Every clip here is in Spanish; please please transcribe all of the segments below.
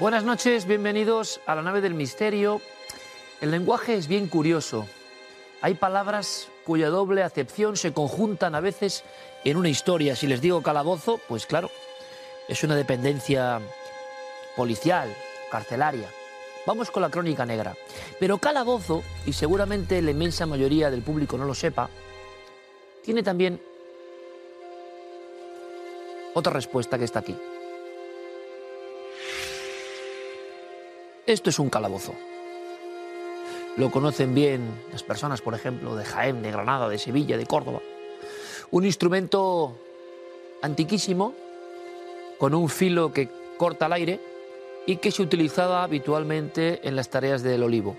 Buenas noches, bienvenidos a la nave del misterio. El lenguaje es bien curioso. Hay palabras cuya doble acepción se conjuntan a veces en una historia. Si les digo calabozo, pues claro, es una dependencia policial, carcelaria. Vamos con la crónica negra. Pero calabozo, y seguramente la inmensa mayoría del público no lo sepa, tiene también otra respuesta que está aquí. Esto es un calabozo. Lo conocen bien las personas, por ejemplo, de Jaén, de Granada, de Sevilla, de Córdoba. Un instrumento antiquísimo, con un filo que corta el aire y que se utilizaba habitualmente en las tareas del olivo.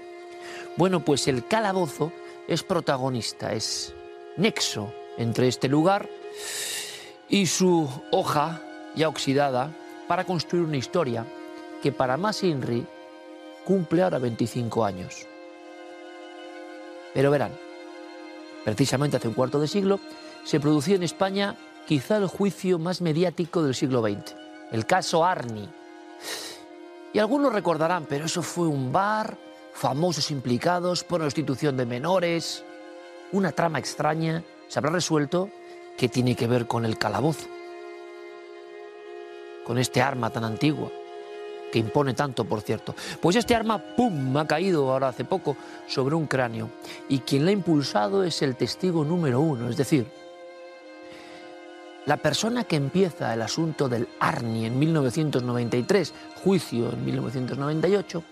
Bueno, pues el calabozo es protagonista, es nexo entre este lugar y su hoja ya oxidada para construir una historia que para más Inri cumple ahora 25 años. Pero verán, precisamente hace un cuarto de siglo se producía en España quizá el juicio más mediático del siglo XX, el caso Arni. Y algunos recordarán, pero eso fue un bar, famosos implicados prostitución de menores, una trama extraña, se habrá resuelto que tiene que ver con el calabozo, con este arma tan antigua que impone tanto, por cierto. Pues este arma, ¡pum!, ha caído ahora hace poco sobre un cráneo. Y quien la ha impulsado es el testigo número uno, es decir, la persona que empieza el asunto del Arni en 1993, juicio en 1998,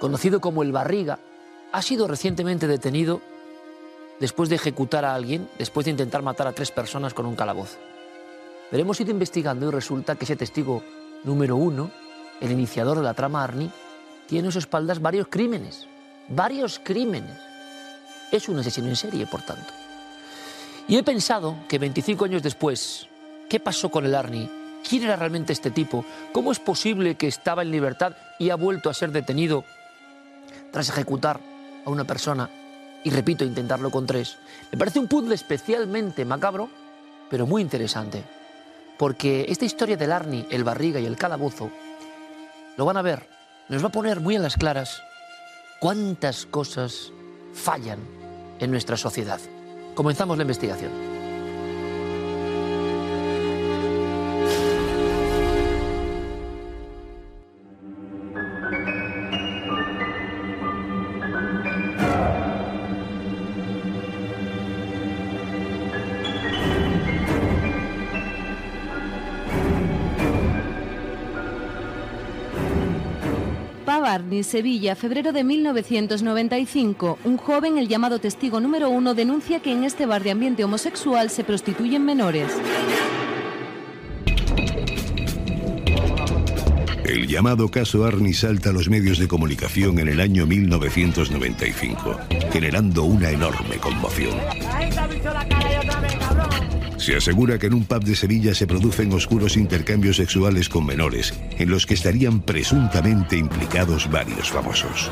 conocido como el Barriga, ha sido recientemente detenido después de ejecutar a alguien, después de intentar matar a tres personas con un calabozo. Pero hemos ido investigando y resulta que ese testigo número uno, el iniciador de la trama Arni, tiene a sus espaldas varios crímenes. Varios crímenes. Es un asesino en serie, por tanto. Y he pensado que 25 años después, ¿qué pasó con el Arni? ¿Quién era realmente este tipo? ¿Cómo es posible que estaba en libertad y ha vuelto a ser detenido tras ejecutar a una persona y, repito, intentarlo con tres? Me parece un puzzle especialmente macabro, pero muy interesante porque esta historia del Arni, el barriga y el calabozo, lo van a ver, nos va a poner muy en las claras cuántas cosas fallan en nuestra sociedad. Comenzamos la investigación. Barney, Sevilla, febrero de 1995. Un joven, el llamado testigo número uno, denuncia que en este bar de ambiente homosexual se prostituyen menores. El llamado caso Arni salta a los medios de comunicación en el año 1995, generando una enorme conmoción. Se asegura que en un pub de Sevilla se producen oscuros intercambios sexuales con menores, en los que estarían presuntamente implicados varios famosos.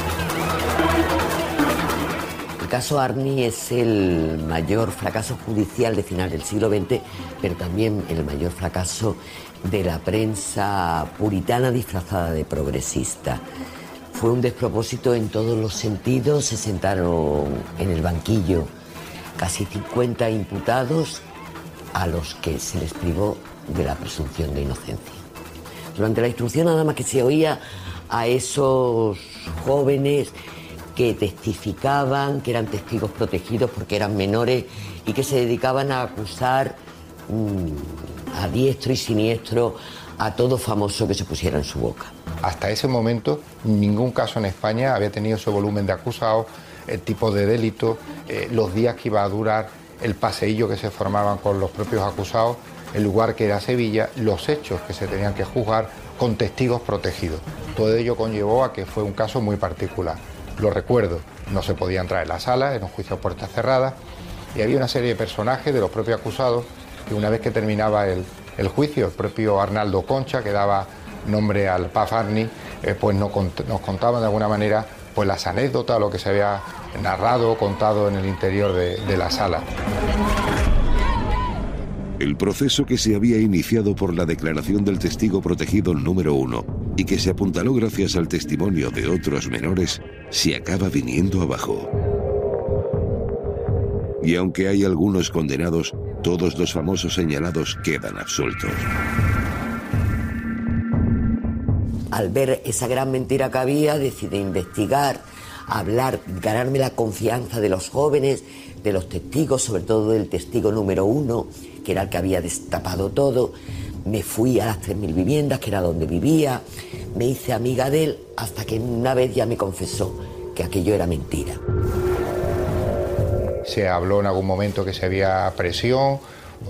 El caso Arni es el mayor fracaso judicial de final del siglo XX, pero también el mayor fracaso de la prensa puritana disfrazada de progresista. Fue un despropósito en todos los sentidos. Se sentaron en el banquillo casi 50 imputados a los que se les privó de la presunción de inocencia. Durante la instrucción nada más que se oía a esos jóvenes que testificaban, que eran testigos protegidos porque eran menores y que se dedicaban a acusar mm, a diestro y siniestro a todo famoso que se pusiera en su boca. Hasta ese momento ningún caso en España había tenido ese volumen de acusados, el tipo de delito, eh, los días que iba a durar, el paseillo que se formaban con los propios acusados, el lugar que era Sevilla, los hechos que se tenían que juzgar con testigos protegidos. Todo ello conllevó a que fue un caso muy particular. Lo recuerdo, no se podía entrar en la sala, en un juicio a puertas cerradas, y había una serie de personajes de los propios acusados que una vez que terminaba el, juicio, el propio Arnaldo Concha, que daba nombre al PAF Arni, eh, pues nos, contaban de alguna manera pues las anécdotas, lo que se había narrado o contado en el interior de la sala. El proceso que se había iniciado por la declaración del testigo protegido número uno y que se apuntaló gracias al testimonio de otros menores, se acaba viniendo abajo. Y aunque hay algunos condenados, todos los famosos señalados quedan absueltos. Al ver esa gran mentira que había, decidí investigar, hablar, ganarme la confianza de los jóvenes, de los testigos, sobre todo del testigo número uno, que era el que había destapado todo. Me fui a las 3.000 viviendas, que era donde vivía. Me hice amiga de él hasta que una vez ya me confesó que aquello era mentira. Se habló en algún momento que se había presión,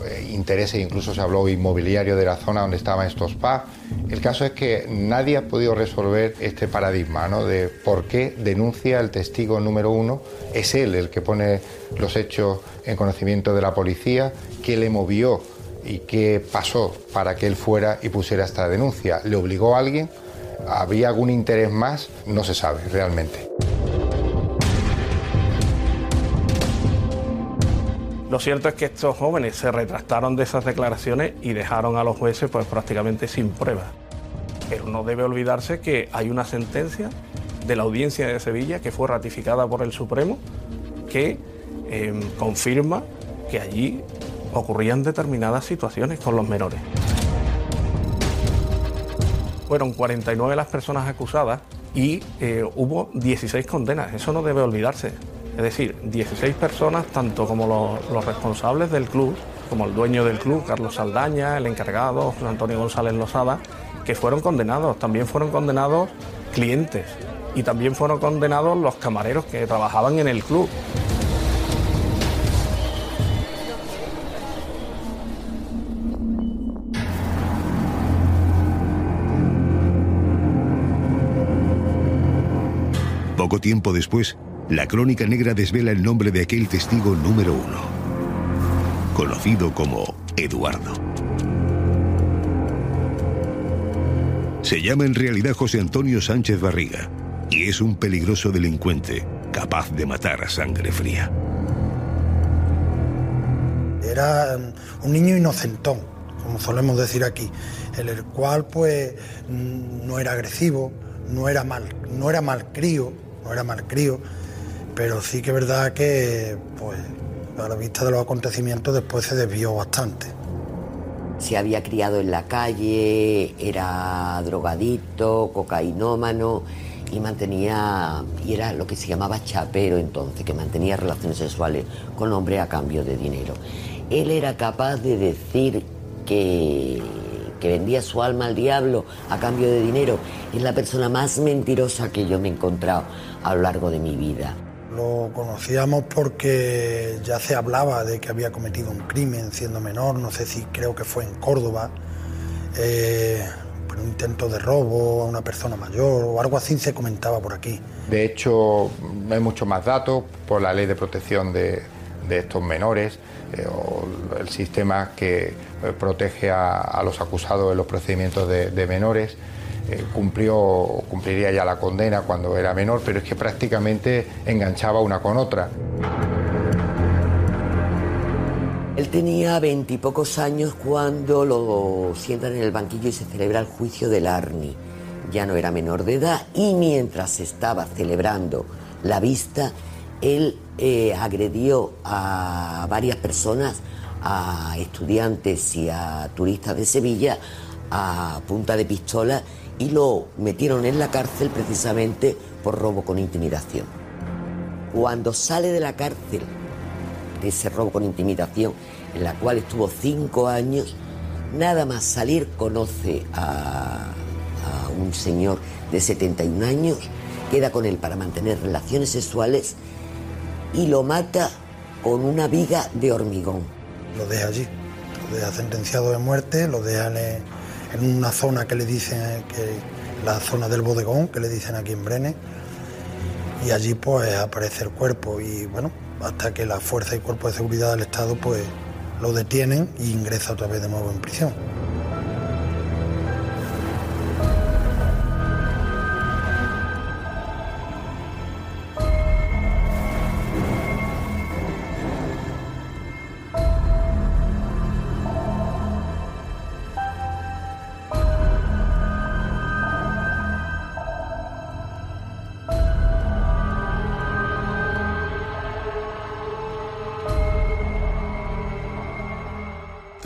eh, intereses, incluso se habló inmobiliario de la zona donde estaban estos pubs. El caso es que nadie ha podido resolver este paradigma ¿no? de por qué denuncia el testigo número uno. Es él el que pone los hechos en conocimiento de la policía, qué le movió y qué pasó para que él fuera y pusiera esta denuncia. ¿Le obligó a alguien? ¿Había algún interés más? No se sabe realmente. Lo cierto es que estos jóvenes se retractaron de esas declaraciones y dejaron a los jueces pues, prácticamente sin pruebas. Pero no debe olvidarse que hay una sentencia de la audiencia de Sevilla que fue ratificada por el Supremo que em, confirma que allí ocurrían determinadas situaciones con los menores. Fueron 49 las personas acusadas y eh, hubo 16 condenas. Eso no debe olvidarse. Es decir, 16 personas, tanto como los, responsables del club, como el dueño del club, Carlos Saldaña, el encargado, José Antonio González Lozada, que fueron condenados. También fueron condenados clientes y también fueron condenados los camareros que trabajaban en el club. Poco tiempo después, la crónica negra desvela el nombre de aquel testigo número uno, conocido como Eduardo. Se llama en realidad José Antonio Sánchez Barriga y es un peligroso delincuente capaz de matar a sangre fría. Era um, un niño inocentón, como solemos decir aquí, el cual pues no era agresivo, no era mal, no era malcrío, no era malcrío, pero sí que es verdad que, pues, a la vista de los acontecimientos después se desvió bastante. Se había criado en la calle, era drogadicto, cocainómano y mantenía, y era lo que se llamaba chapero entonces, que mantenía relaciones sexuales con hombres a cambio de dinero. Él era capaz de decir que, que vendía su alma al diablo a cambio de dinero. Es la persona más mentirosa que yo me he encontrado a lo largo de mi vida. Lo conocíamos porque ya se hablaba de que había cometido un crimen siendo menor, no sé si creo que fue en Córdoba, eh, por un intento de robo a una persona mayor o algo así se comentaba por aquí. De hecho, hay muchos más datos por la ley de protección de, estos menores eh, o el sistema que protege a, los acusados en los procedimientos de menores. Eh, cumplió, cumpliría ya la condena cuando era menor, pero es que prácticamente enganchaba una con otra. Él tenía veintipocos años cuando lo sientan en el banquillo y se celebra el juicio del Arni. ya no era menor de edad y mientras estaba celebrando la vista, él eh, agredió a varias personas, a estudiantes y a turistas de Sevilla, a punta de pistola y lo metieron en la cárcel precisamente por robo con intimidación. Cuando sale de la cárcel de ese robo con intimidación, en la cual estuvo cinco años, nada más salir conoce a, a un señor de 71 años, queda con él para mantener relaciones sexuales y lo mata con una viga de hormigón. Lo deja allí, lo deja sentenciado de muerte, lo deja en, en una zona que le dicen que la zona del bodegón, que le dicen aquí en Brenes, y allí pues aparece el cuerpo y bueno, hasta que la fuerza y cuerpo de seguridad del Estado pues lo detienen y ingresa otra vez de nuevo en prisión.